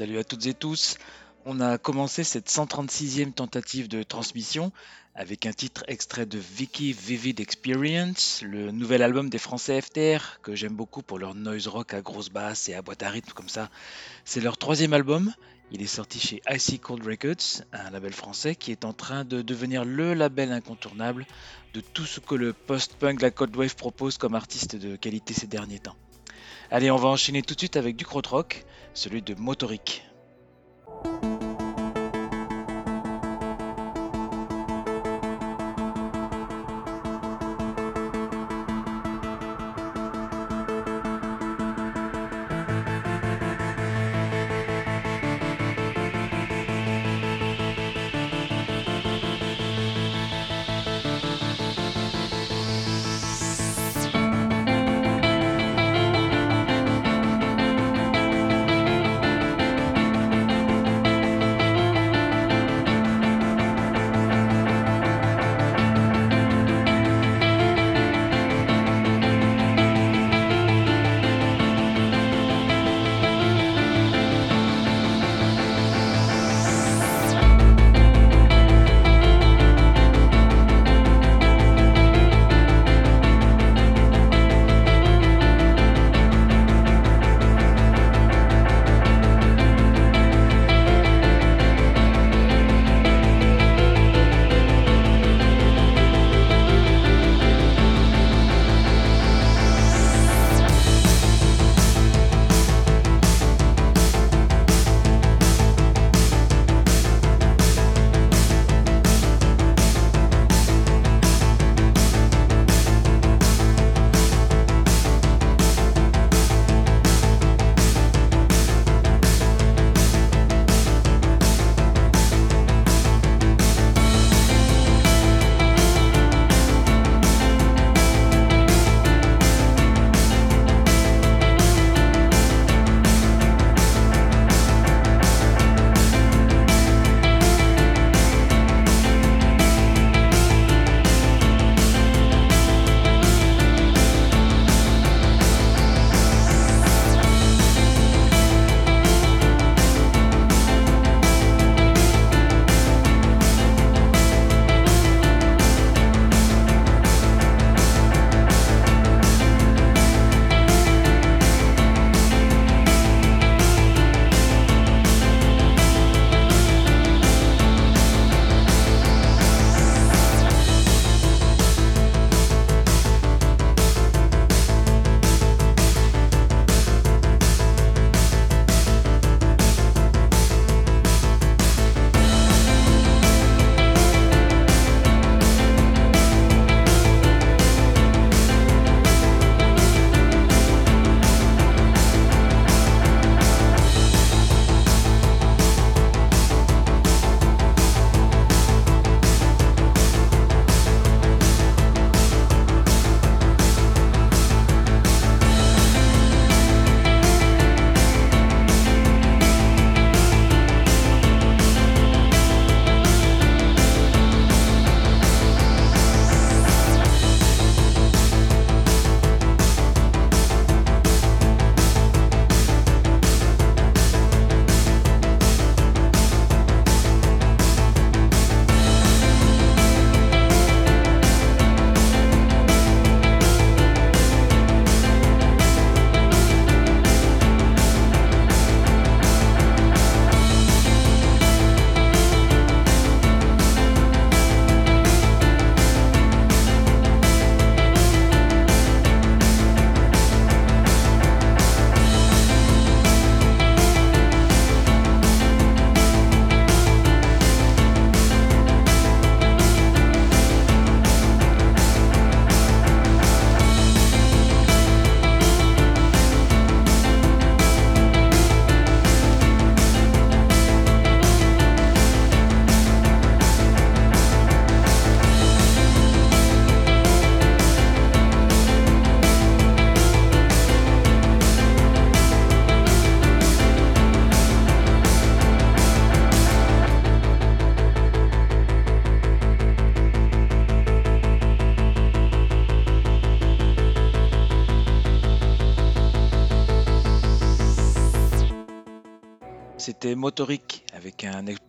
Salut à toutes et tous. On a commencé cette 136e tentative de transmission avec un titre extrait de Vicky Vivid Experience, le nouvel album des Français FTR que j'aime beaucoup pour leur noise rock à grosse basse et à boîte à rythme comme ça. C'est leur troisième album. Il est sorti chez Icy Cold Records, un label français qui est en train de devenir le label incontournable de tout ce que le post-punk, la Cold Wave propose comme artiste de qualité ces derniers temps. Allez, on va enchaîner tout de suite avec du krautrock, celui de Motoric.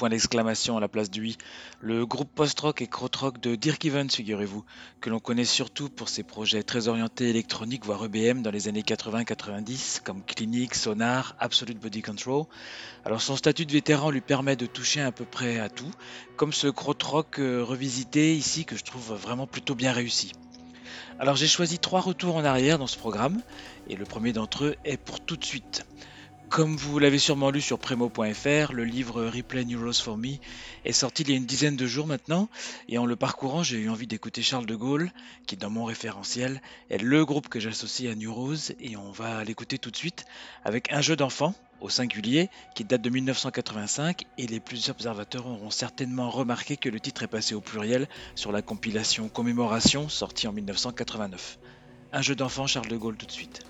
Point d'exclamation à la place du i, le groupe post-rock et krautrock de Dirk Evans, figurez-vous, que l'on connaît surtout pour ses projets très orientés électroniques, voire EBM dans les années 80-90, comme Clinic, Sonar, Absolute Body Control. Alors son statut de vétéran lui permet de toucher à peu près à tout, comme ce krautrock euh, revisité ici que je trouve vraiment plutôt bien réussi. Alors j'ai choisi trois retours en arrière dans ce programme, et le premier d'entre eux est pour tout de suite. Comme vous l'avez sûrement lu sur Premo.fr, le livre Replay News for Me est sorti il y a une dizaine de jours maintenant, et en le parcourant, j'ai eu envie d'écouter Charles de Gaulle, qui dans mon référentiel est le groupe que j'associe à New Rose, et on va l'écouter tout de suite avec un jeu d'enfant au singulier qui date de 1985, et les plus observateurs auront certainement remarqué que le titre est passé au pluriel sur la compilation Commémoration sortie en 1989. Un jeu d'enfant Charles de Gaulle tout de suite.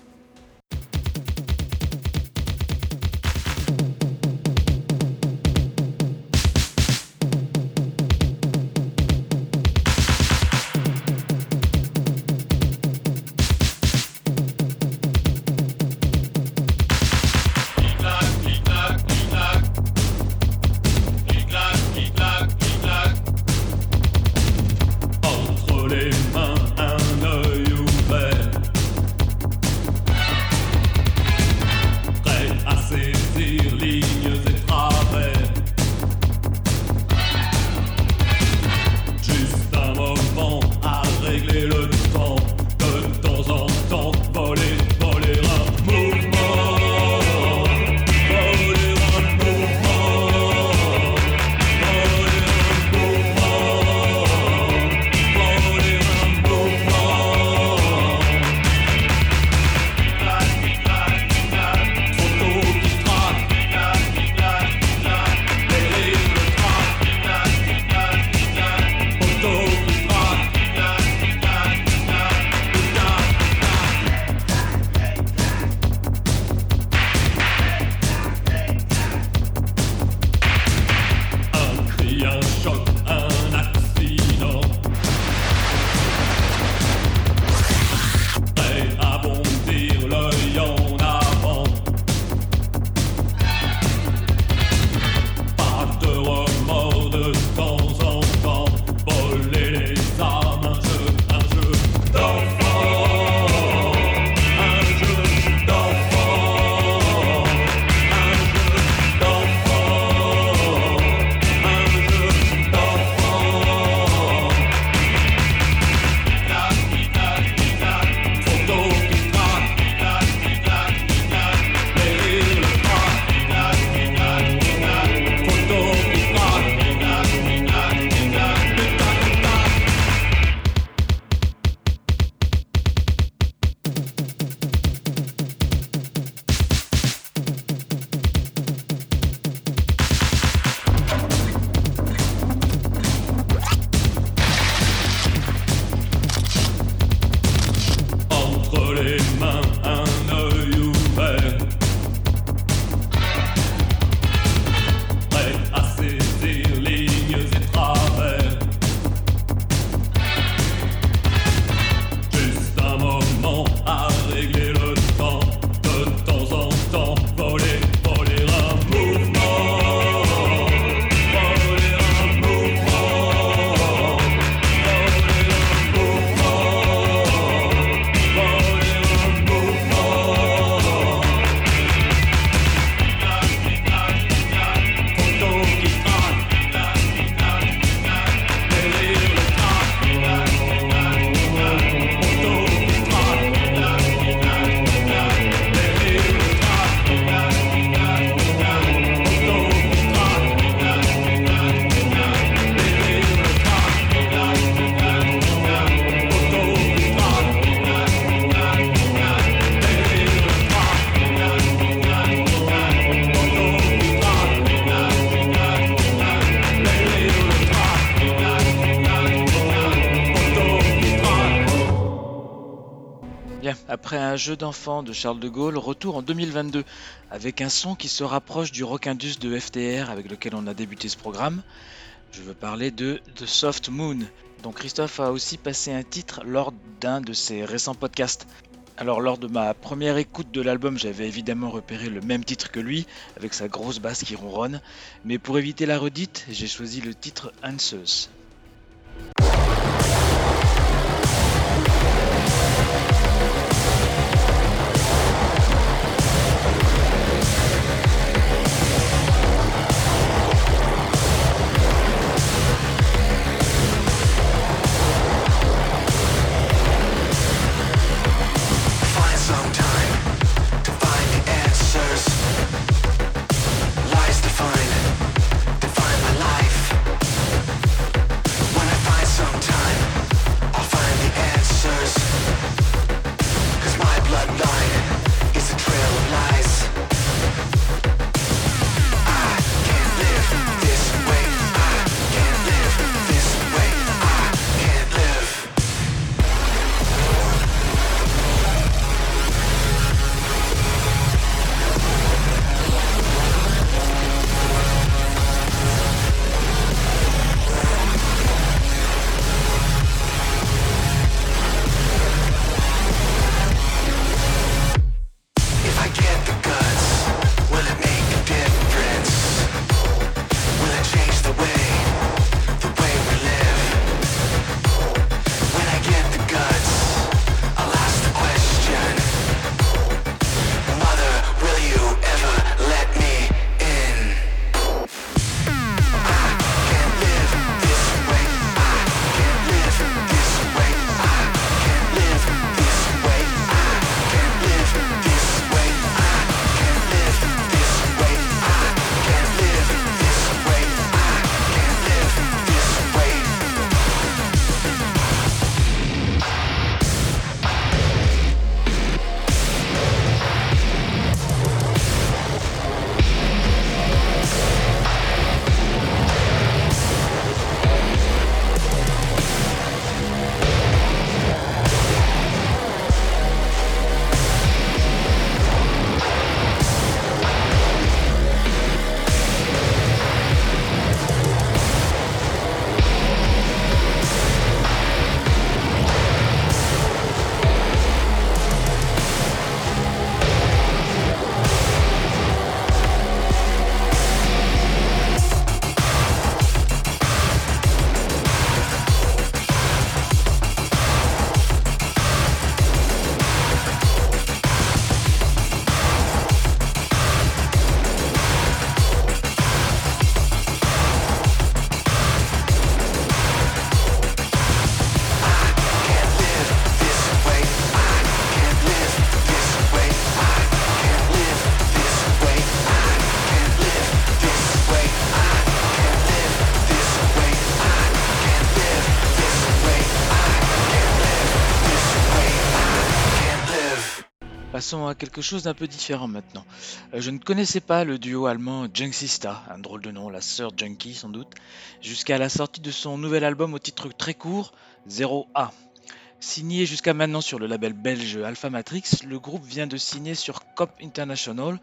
Jeu d'enfant de Charles de Gaulle, retour en 2022, avec un son qui se rapproche du rock indus de FTR avec lequel on a débuté ce programme. Je veux parler de The Soft Moon, dont Christophe a aussi passé un titre lors d'un de ses récents podcasts. Alors lors de ma première écoute de l'album, j'avais évidemment repéré le même titre que lui, avec sa grosse basse qui ronronne, mais pour éviter la redite, j'ai choisi le titre Answers. À quelque chose d'un peu différent maintenant. Euh, je ne connaissais pas le duo allemand Junksista, un drôle de nom, la sœur Junkie sans doute, jusqu'à la sortie de son nouvel album au titre très court, 0A. Signé jusqu'à maintenant sur le label belge Alpha Matrix, le groupe vient de signer sur Cop International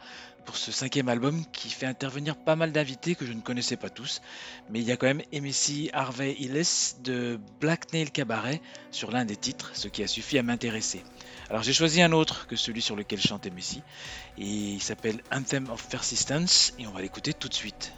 pour ce cinquième album qui fait intervenir pas mal d'invités que je ne connaissais pas tous. Mais il y a quand même MSI Harvey Illes de Black Nail Cabaret sur l'un des titres, ce qui a suffi à m'intéresser. Alors j'ai choisi un autre que celui sur lequel chante Messi, et il s'appelle Anthem of Persistence, et on va l'écouter tout de suite.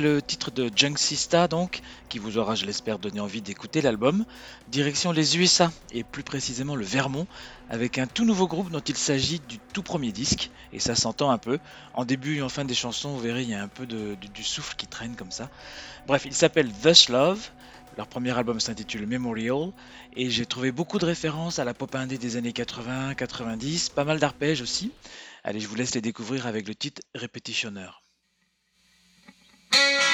Le titre de Junk Sista, donc, qui vous aura, je l'espère, donné envie d'écouter l'album, direction les USA, et plus précisément le Vermont, avec un tout nouveau groupe dont il s'agit du tout premier disque, et ça s'entend un peu. En début et en fin des chansons, vous verrez, il y a un peu de, du souffle qui traîne comme ça. Bref, il s'appelle Thus Love. Leur premier album s'intitule Memorial et j'ai trouvé beaucoup de références à la pop indé des années 80, 90, pas mal d'arpèges aussi. Allez, je vous laisse les découvrir avec le titre Repetitioner. Thank you.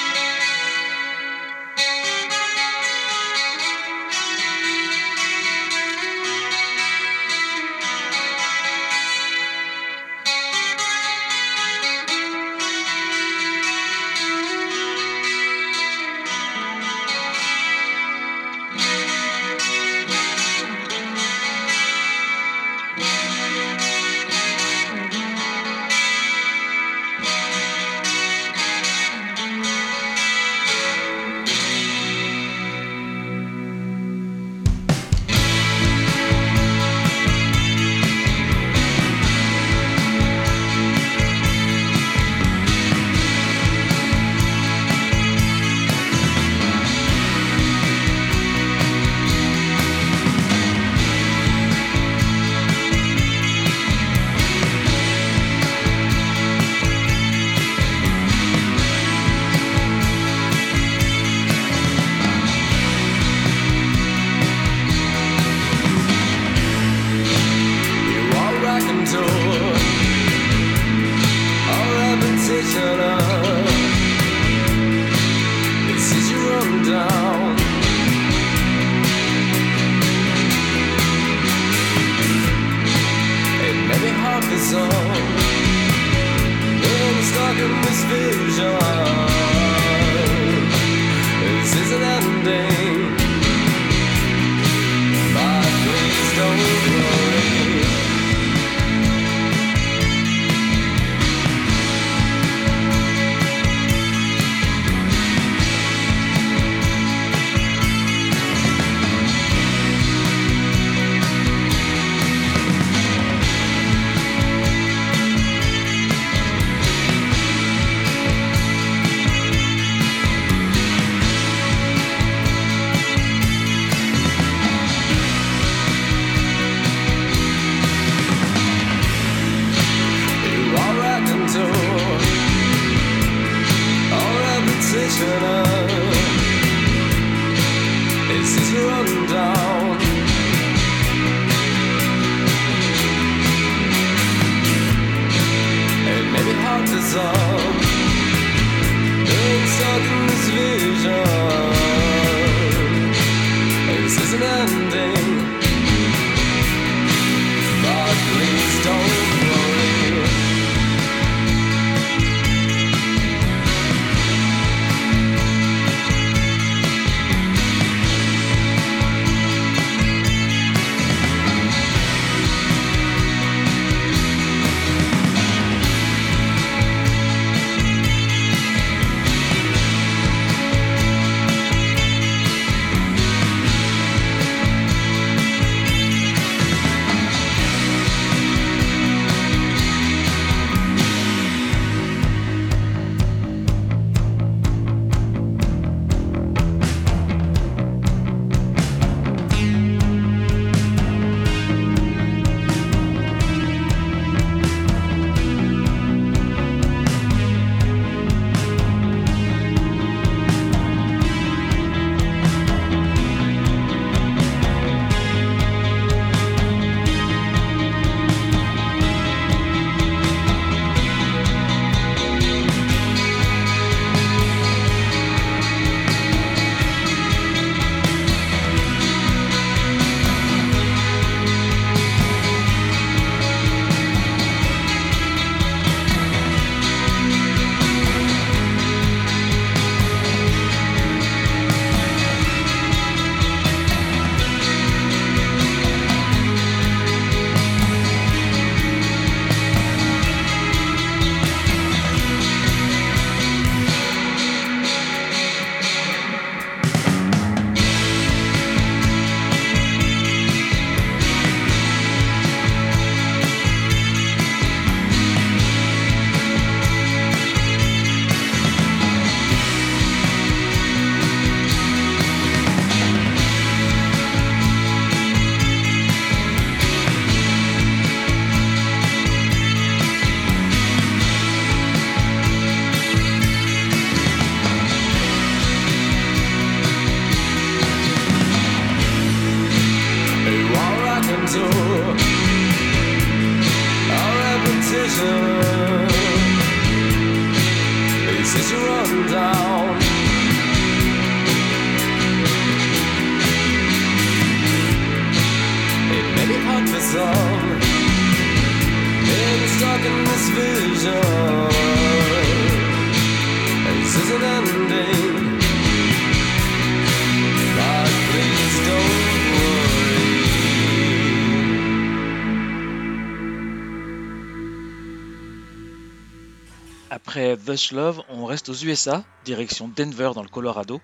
Après Thus Love, on reste aux USA, direction Denver dans le Colorado,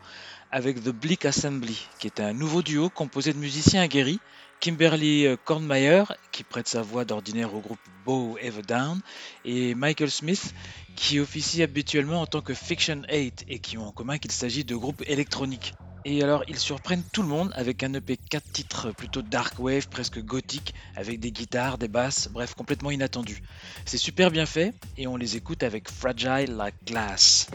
avec The Bleak Assembly, qui est un nouveau duo composé de musiciens aguerris, Kimberly Kornmeyer, qui prête sa voix d'ordinaire au groupe Bow Ever Down, et Michael Smith, qui officie habituellement en tant que Fiction 8 et qui ont en commun qu'il s'agit de groupes électroniques. Et alors, ils surprennent tout le monde avec un EP 4 titres plutôt dark wave, presque gothique, avec des guitares, des basses, bref, complètement inattendu. C'est super bien fait et on les écoute avec Fragile Like Glass.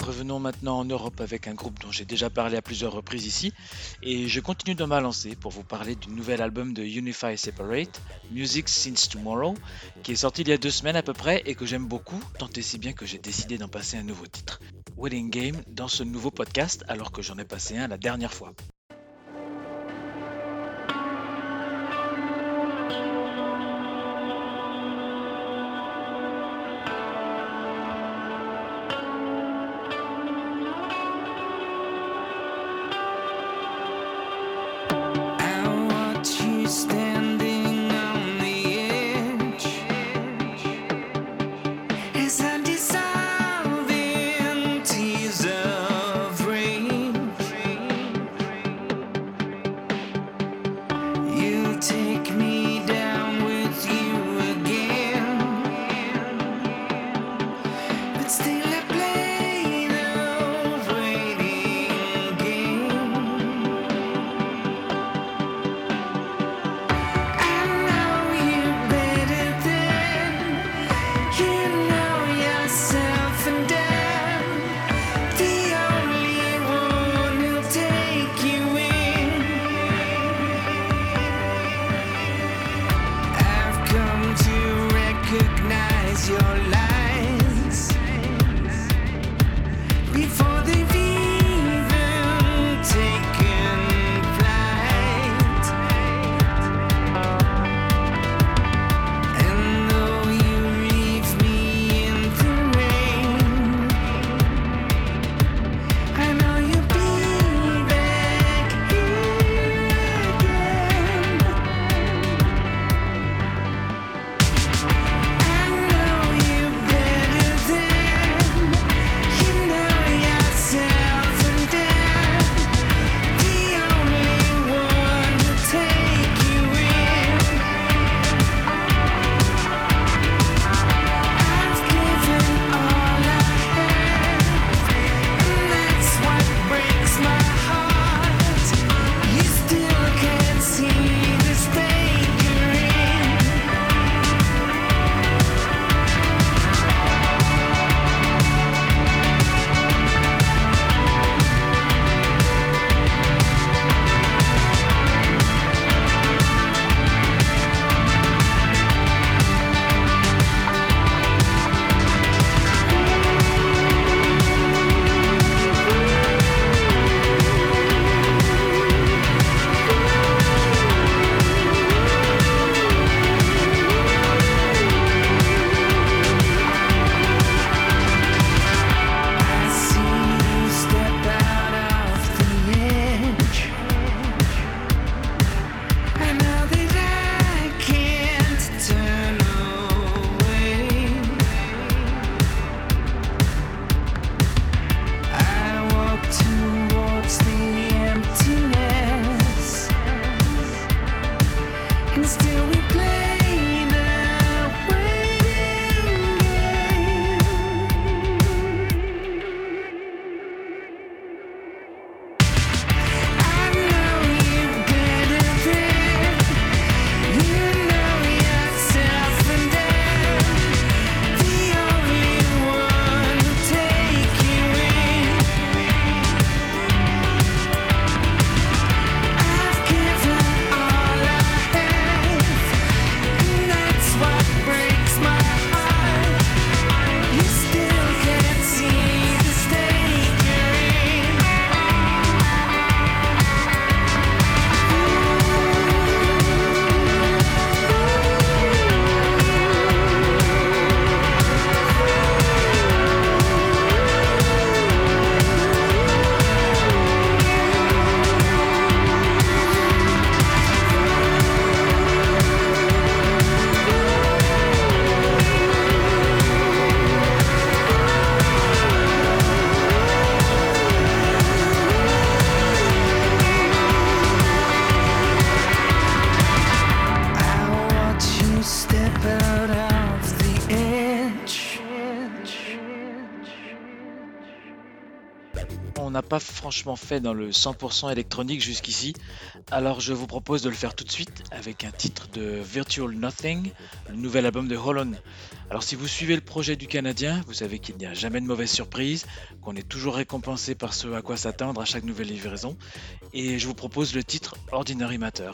Revenons maintenant en Europe avec un groupe dont j'ai déjà parlé à plusieurs reprises ici, et je continue de ma pour vous parler du nouvel album de Unify Separate, Music Since Tomorrow, qui est sorti il y a deux semaines à peu près et que j'aime beaucoup, tant et si bien que j'ai décidé d'en passer un nouveau titre, Wedding Game, dans ce nouveau podcast alors que j'en ai passé un la dernière fois. Fait dans le 100% électronique jusqu'ici, alors je vous propose de le faire tout de suite avec un titre de Virtual Nothing, le nouvel album de Holland. Alors si vous suivez le projet du Canadien, vous savez qu'il n'y a jamais de mauvaise surprise, qu'on est toujours récompensé par ce à quoi s'attendre à chaque nouvelle livraison, et je vous propose le titre Ordinary Matter.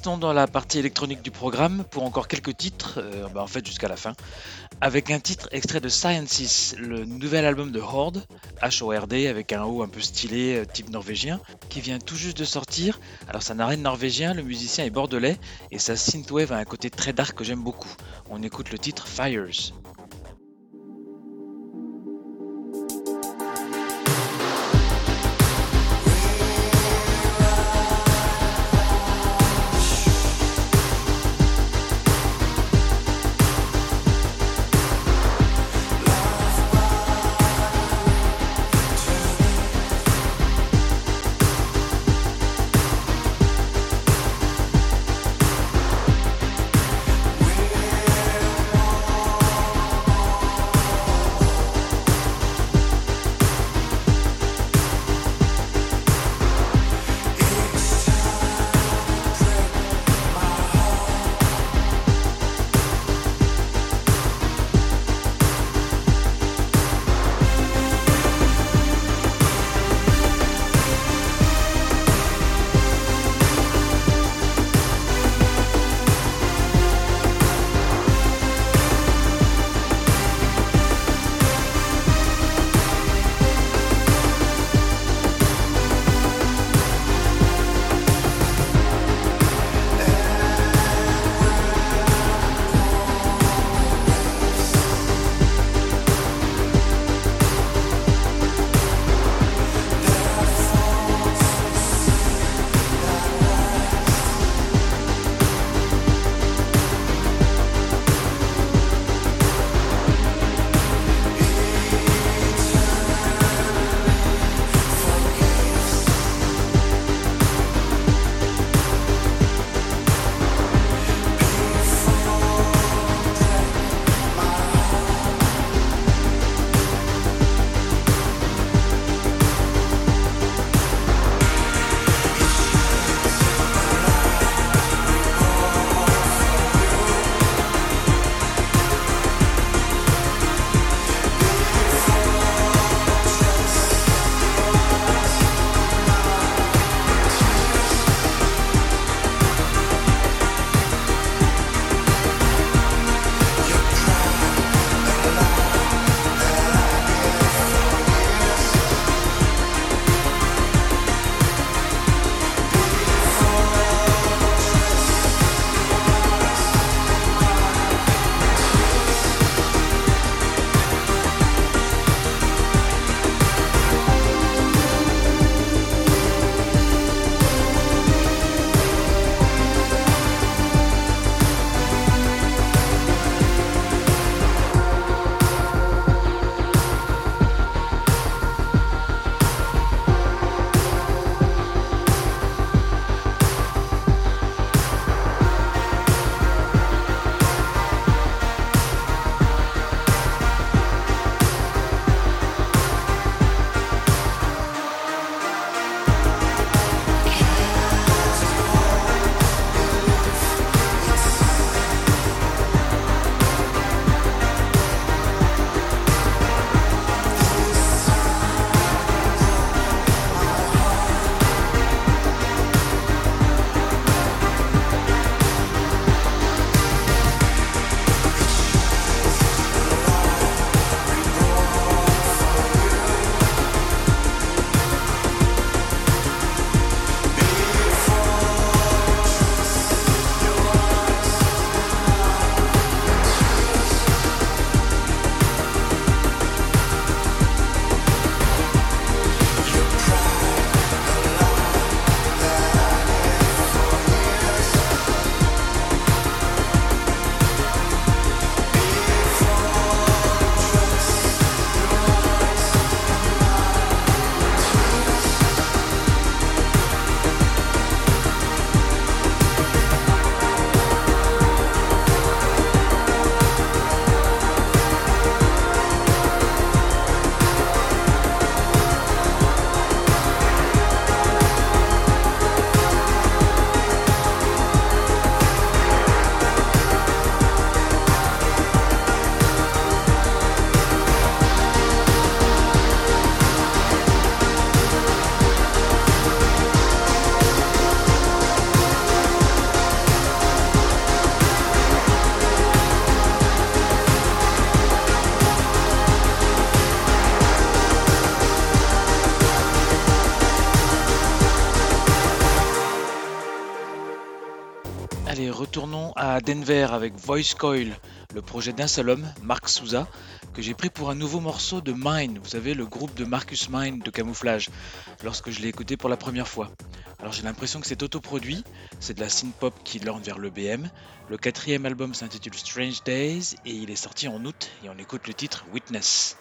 Restons dans la partie électronique du programme pour encore quelques titres, euh, bah, en fait jusqu'à la fin, avec un titre extrait de Sciences, le nouvel album de Horde, H-O-R-D, avec un haut un peu stylé, euh, type norvégien, qui vient tout juste de sortir. Alors ça n'a rien de norvégien, le musicien est bordelais, et sa synthwave a un côté très dark que j'aime beaucoup. On écoute le titre Fires. Denver avec Voice Coil, le projet d'un seul homme, Mark Souza, que j'ai pris pour un nouveau morceau de Mine, vous savez, le groupe de Marcus Mine de camouflage, lorsque je l'ai écouté pour la première fois. Alors j'ai l'impression que c'est autoproduit, c'est de la synth-pop qui lorne vers le BM. Le quatrième album s'intitule Strange Days et il est sorti en août et on écoute le titre Witness.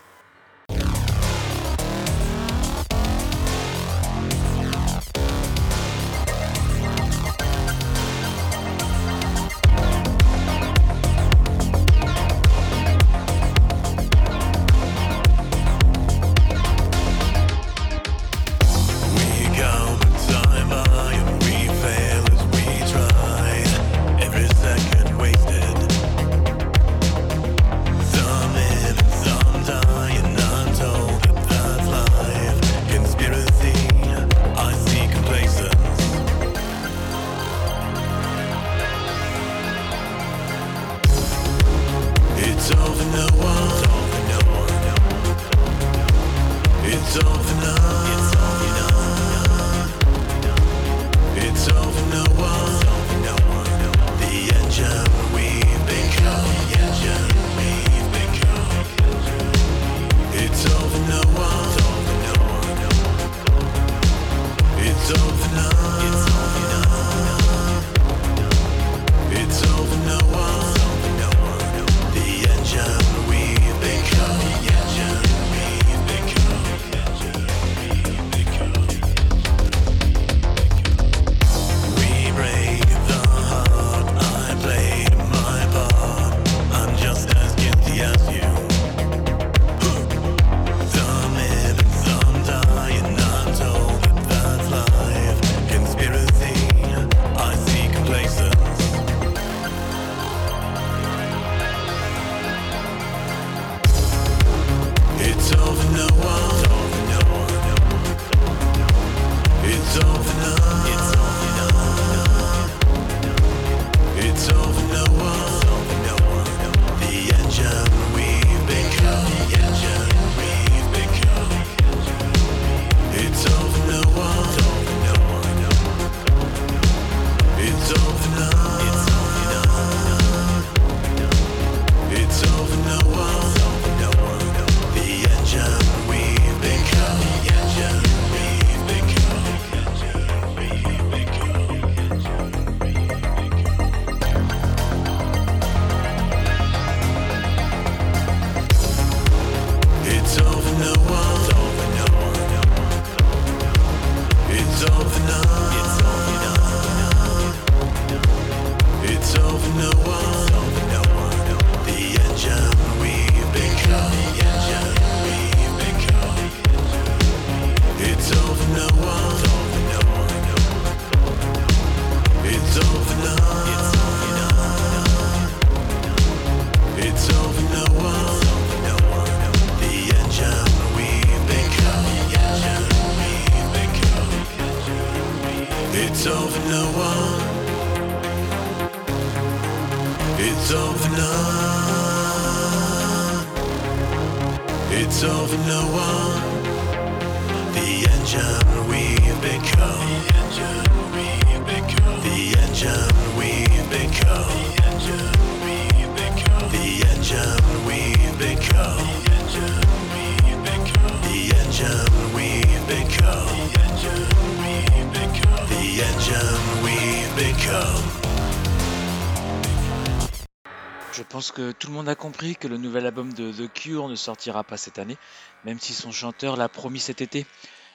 On a compris que le nouvel album de The Cure ne sortira pas cette année, même si son chanteur l'a promis cet été.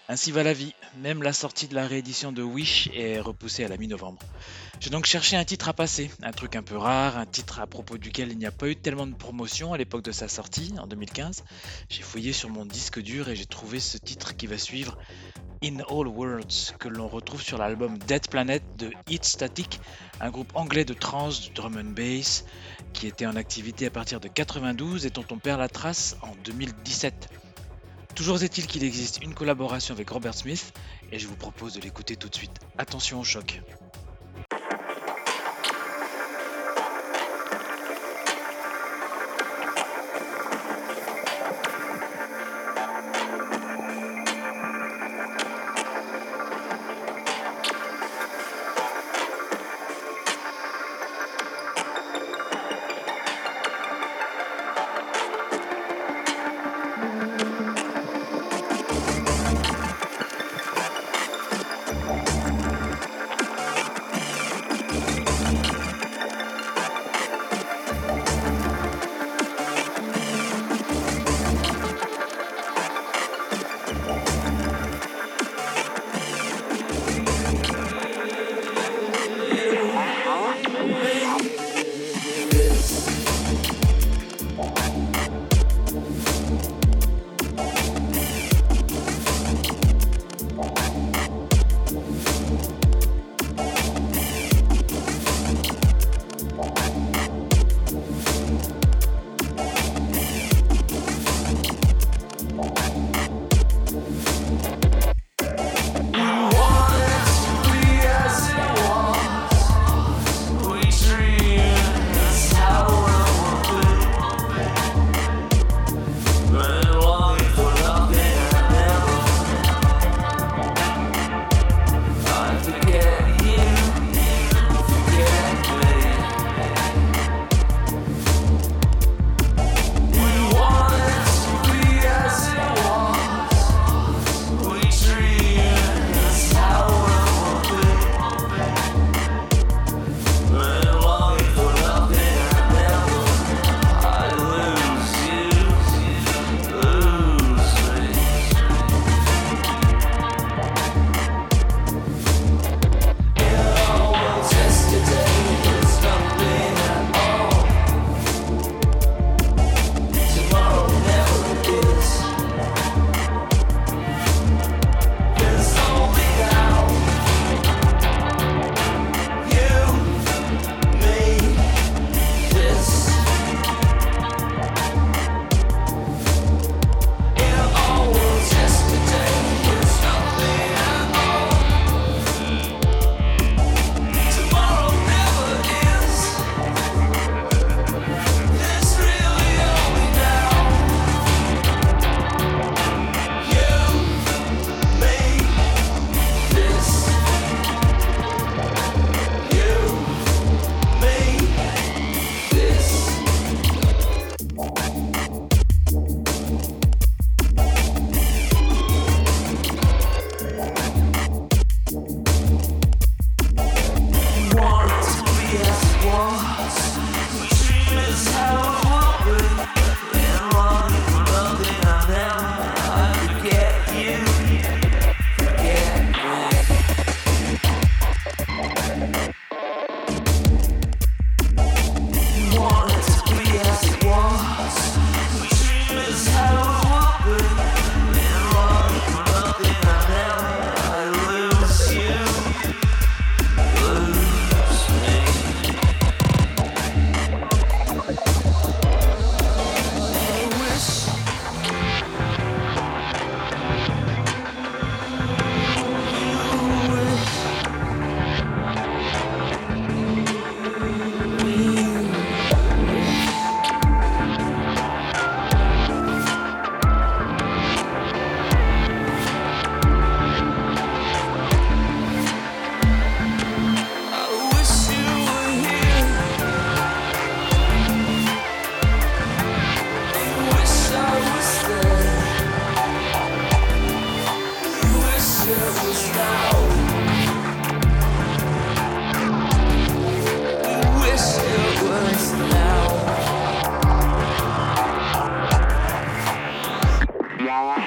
Ainsi va la vie, même la sortie de la réédition de Wish est repoussée à la mi-novembre. J'ai donc cherché un titre à passer, un truc un peu rare, un titre à propos duquel il n'y a pas eu tellement de promotion à l'époque de sa sortie, en 2015. J'ai fouillé sur mon disque dur et j'ai trouvé ce titre qui va suivre, In All Worlds, que l'on retrouve sur l'album Dead Planet de Hit Static, un groupe anglais de trance, de drum and bass, qui était en activité à partir de 92 et dont on perd la trace en 2017. Toujours est-il qu'il existe une collaboration avec Robert Smith et je vous propose de l'écouter tout de suite. Attention au choc.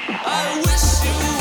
I wish you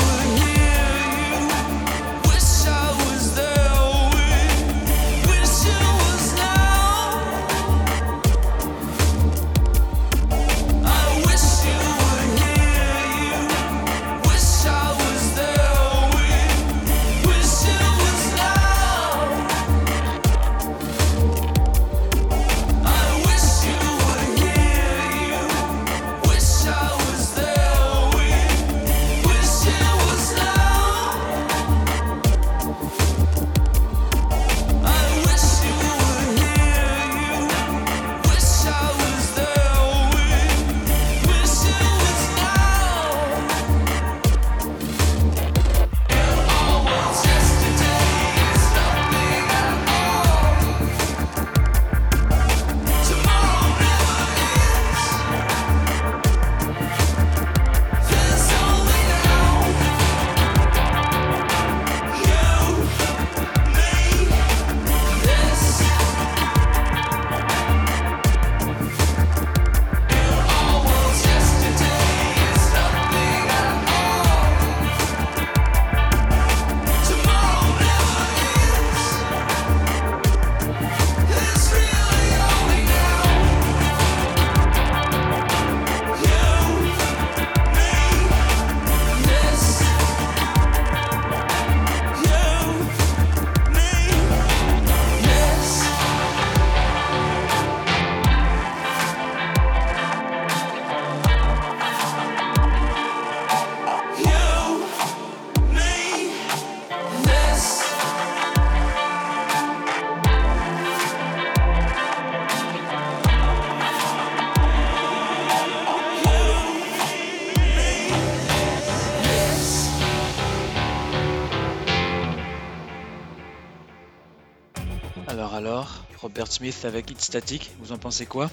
Smith avec Hit Static, vous en pensez quoi?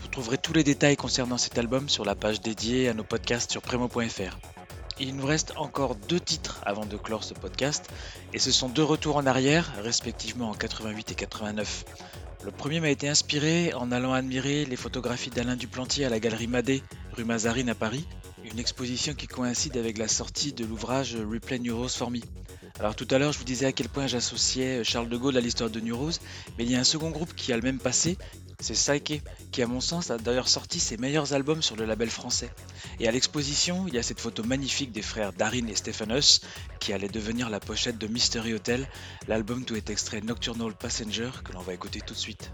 Vous trouverez tous les détails concernant cet album sur la page dédiée à nos podcasts sur Premo.fr. Il nous reste encore deux titres avant de clore ce podcast, et ce sont deux retours en arrière, respectivement en 88 et 89. Le premier m'a été inspiré en allant admirer les photographies d'Alain Duplantier à la galerie Madé, rue Mazarine à Paris, une exposition qui coïncide avec la sortie de l'ouvrage Replay Neuros for Me. Alors tout à l'heure, je vous disais à quel point j'associais Charles de Gaulle à l'histoire de Neuros, mais il y a un second groupe qui a le même passé, c'est Psyche, qui à mon sens a d'ailleurs sorti ses meilleurs albums sur le label français. Et à l'exposition, il y a cette photo magnifique des frères Darin et Stephanus, qui allait devenir la pochette de Mystery Hotel, l'album d'où est extrait Nocturnal Passenger, que l'on va écouter tout de suite.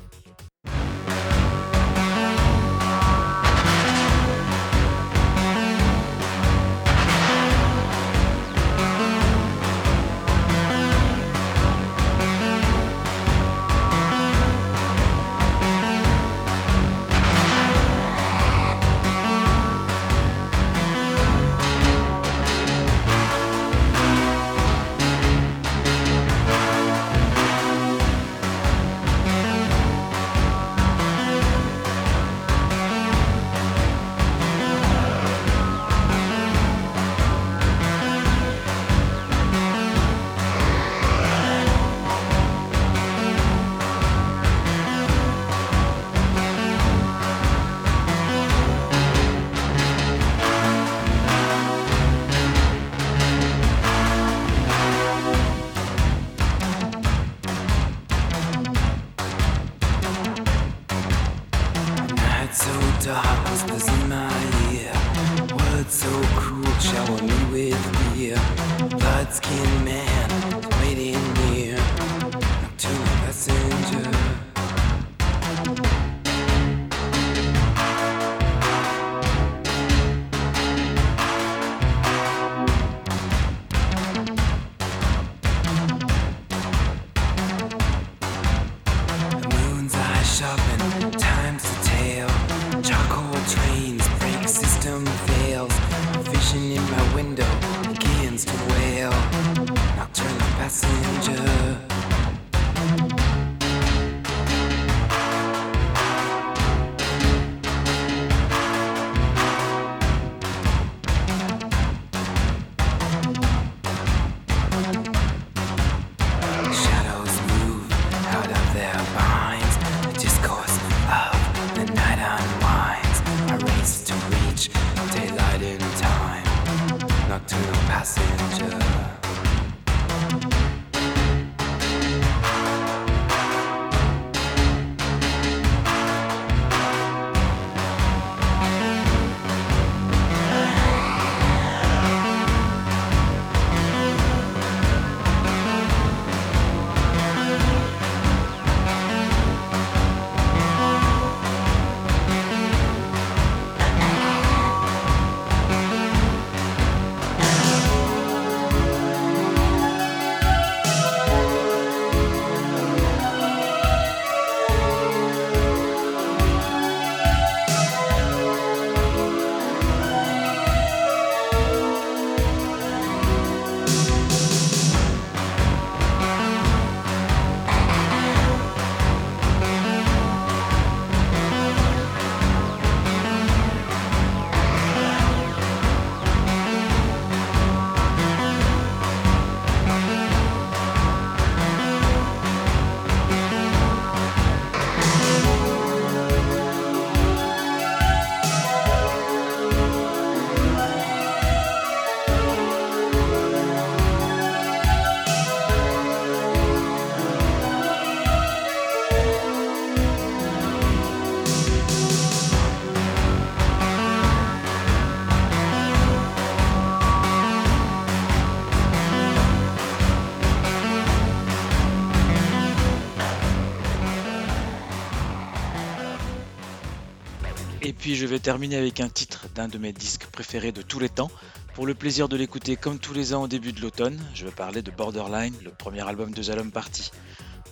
Vais terminer avec un titre d'un de mes disques préférés de tous les temps. Pour le plaisir de l'écouter comme tous les ans au début de l'automne, je vais parler de Borderline, le premier album de Zalom Party.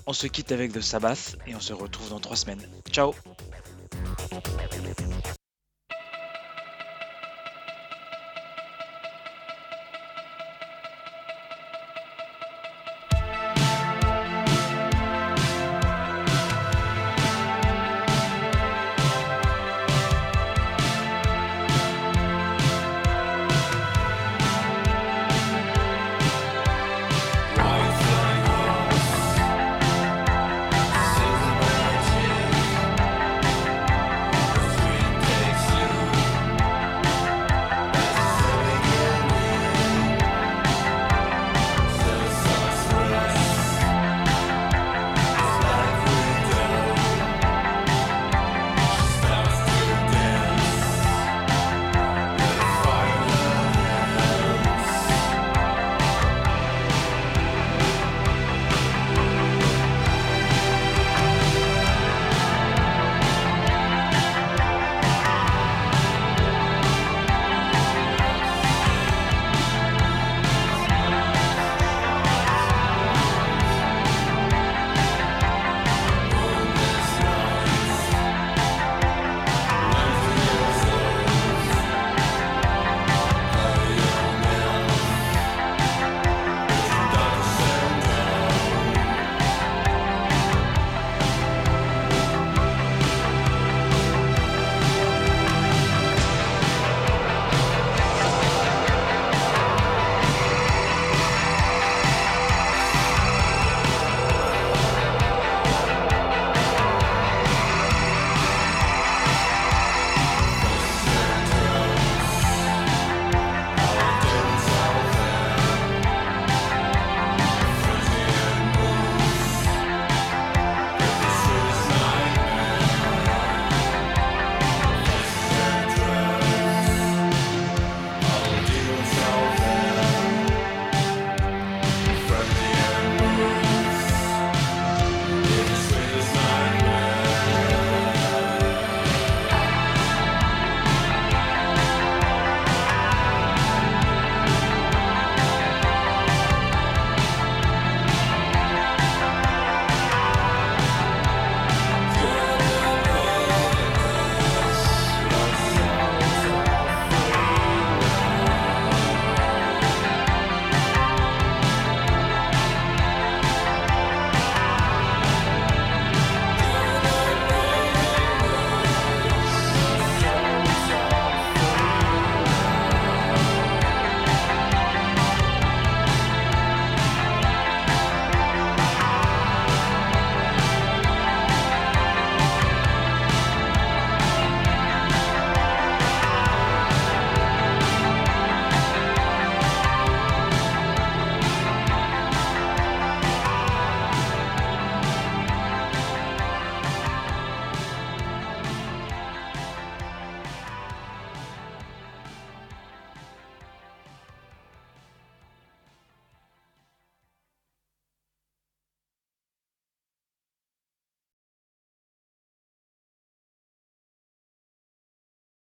On se quitte avec The Sabbath et on se retrouve dans trois semaines. Ciao